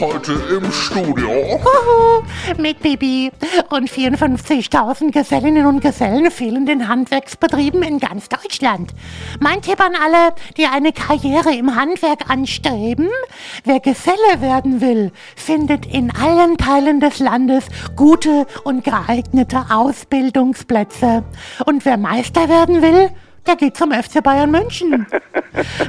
Heute im Studio. Huhu, mit Bibi und 54.000 Gesellinnen und Gesellen fehlen den Handwerksbetrieben in ganz Deutschland. Mein Tipp an alle, die eine Karriere im Handwerk anstreben, wer Geselle werden will, findet in allen Teilen des Landes gute und geeignete Ausbildungsplätze. Und wer Meister werden will, der geht zum FC Bayern München.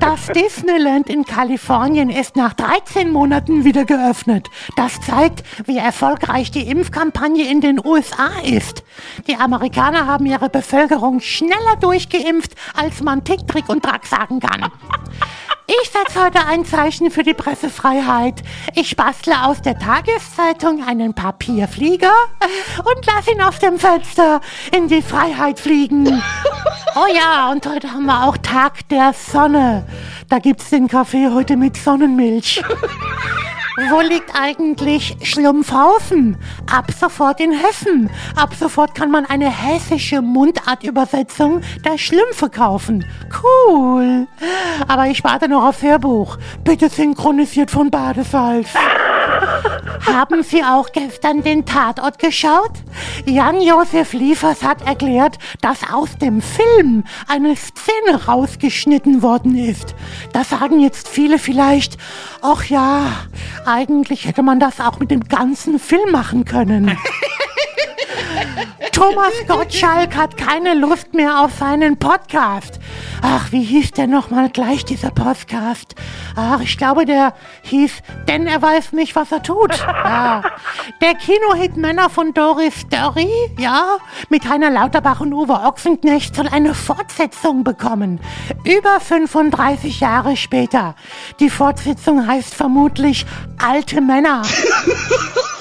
Das Disneyland in Kalifornien ist nach 13 Monaten wieder geöffnet. Das zeigt, wie erfolgreich die Impfkampagne in den USA ist. Die Amerikaner haben ihre Bevölkerung schneller durchgeimpft, als man Tick, Trick und Track sagen kann. Ich setze heute ein Zeichen für die Pressefreiheit. Ich bastle aus der Tageszeitung einen Papierflieger und lass ihn auf dem Fenster in die Freiheit fliegen. Oh ja, und heute haben wir auch Tag der Sonne. Da gibt's den Kaffee heute mit Sonnenmilch. Wo liegt eigentlich Schlumpfhausen? Ab sofort in Hessen. Ab sofort kann man eine hessische Mundartübersetzung der Schlümpfe kaufen. Cool. Aber ich warte noch auf Hörbuch. Bitte synchronisiert von Badesalz. Haben Sie auch gestern den Tatort geschaut? Jan-Josef Liefers hat erklärt, dass aus dem Film eine Szene rausgeschnitten worden ist. Da sagen jetzt viele vielleicht, ach ja, eigentlich hätte man das auch mit dem ganzen Film machen können. Thomas Gottschalk hat keine Lust mehr auf seinen Podcast. Ach, wie hieß der nochmal gleich, dieser Podcast? Ach, ich glaube, der hieß, denn er weiß nicht, was er tut. Ja. Der Kinohit Männer von Doris Dörry, ja, mit Heiner Lauterbach und Uwe Ochsenknecht soll eine Fortsetzung bekommen. Über 35 Jahre später. Die Fortsetzung heißt vermutlich Alte Männer.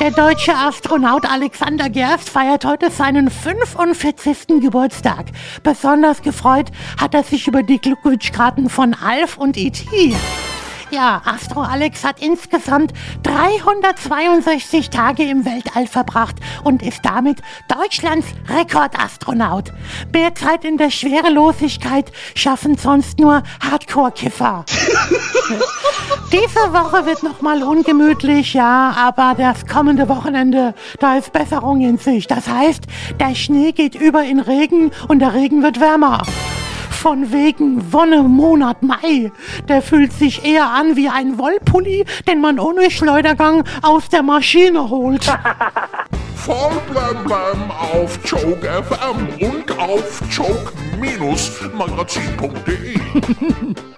Der deutsche Astronaut Alexander Gerst feiert heute seinen 45. Geburtstag. Besonders gefreut hat er sich über die Glückwunschkarten von Alf und E.T. Ja, Astro Alex hat insgesamt 362 Tage im Weltall verbracht und ist damit Deutschlands Rekordastronaut. Mehr Zeit in der Schwerelosigkeit schaffen sonst nur Hardcore-Kiffer. Diese Woche wird nochmal ungemütlich, ja, aber das kommende Wochenende, da ist Besserung in Sicht. Das heißt, der Schnee geht über in Regen und der Regen wird wärmer. Von wegen Wonne Monat Mai. Der fühlt sich eher an wie ein Wollpulli, den man ohne Schleudergang aus der Maschine holt. Voll blem blem auf Joke FM und auf joke-magazin.de.